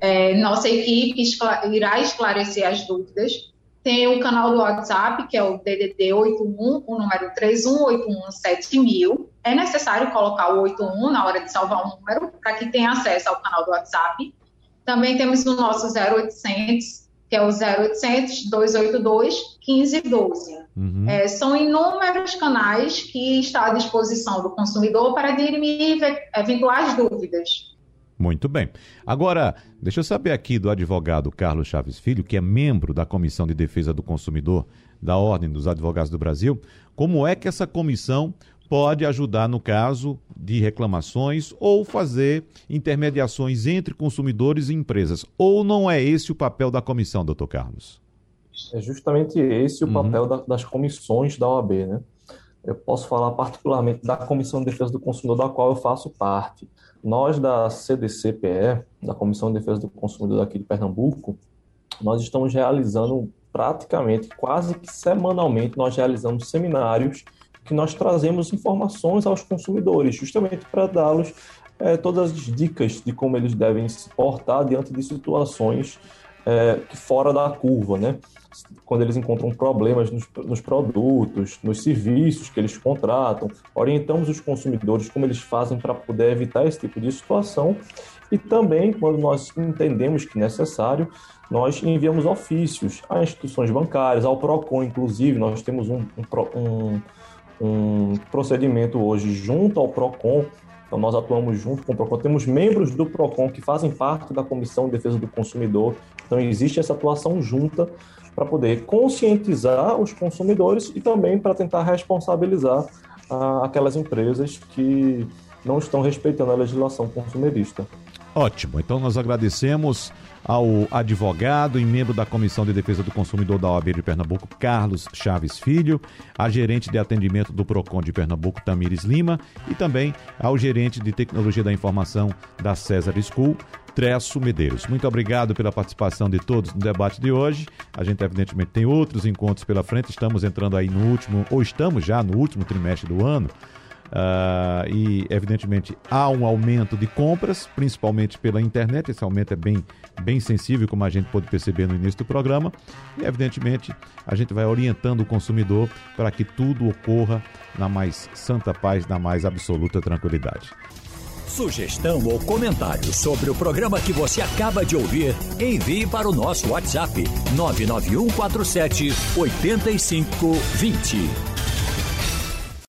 S3: É, nossa equipe irá esclarecer as dúvidas. Tem o canal do WhatsApp, que é o DDD 81, o número 31817000. É necessário colocar o 81 na hora de salvar o número, para que tenha acesso ao canal do WhatsApp. Também temos o nosso 0800, que é o 0800 282 1512. Uhum. É, são inúmeros canais que está à disposição do consumidor para dirimir eventuais dúvidas.
S2: Muito bem. Agora, deixa eu saber aqui do advogado Carlos Chaves Filho, que é membro da Comissão de Defesa do Consumidor da Ordem dos Advogados do Brasil, como é que essa comissão pode ajudar no caso de reclamações ou fazer intermediações entre consumidores e empresas? Ou não é esse o papel da comissão, doutor Carlos?
S4: É justamente esse o uhum. papel da, das comissões da OAB, né? Eu posso falar particularmente da Comissão de Defesa do Consumidor, da qual eu faço parte. Nós da CDCPE, da Comissão de Defesa do Consumidor aqui de Pernambuco, nós estamos realizando praticamente, quase que semanalmente, nós realizamos seminários que nós trazemos informações aos consumidores, justamente para dá-los é, todas as dicas de como eles devem se portar diante de situações é, fora da curva, né? Quando eles encontram problemas nos, nos, produtos, nos serviços que eles contratam, orientamos os consumidores como eles fazem para poder evitar esse tipo de situação. E também, quando nós entendemos que necessário, nós enviamos ofícios a instituições bancárias, ao PROCON, inclusive, nós temos um, um, um procedimento hoje junto ao PROCON, então nós atuamos junto com o PROCON, temos membros do PROCON que fazem parte da Comissão de Defesa do Consumidor, então existe essa atuação junta para poder conscientizar os consumidores e também para tentar responsabilizar ah, aquelas empresas que não estão respeitando a legislação consumerista.
S2: Ótimo, então nós agradecemos ao advogado e membro da Comissão de Defesa do Consumidor da OAB de Pernambuco, Carlos Chaves Filho, a gerente de atendimento do PROCON de Pernambuco, Tamires Lima, e também ao gerente de tecnologia da informação da César School, Tresso Medeiros. Muito obrigado pela participação de todos no debate de hoje. A gente, evidentemente, tem outros encontros pela frente. Estamos entrando aí no último, ou estamos já no último trimestre do ano. Uh, e, evidentemente, há um aumento de compras, principalmente pela internet. Esse aumento é bem, bem sensível, como a gente pôde perceber no início do programa. E, evidentemente, a gente vai orientando o consumidor para que tudo ocorra na mais santa paz, na mais absoluta tranquilidade.
S1: Sugestão ou comentário sobre o programa que você acaba de ouvir, envie para o nosso WhatsApp 99147 8520.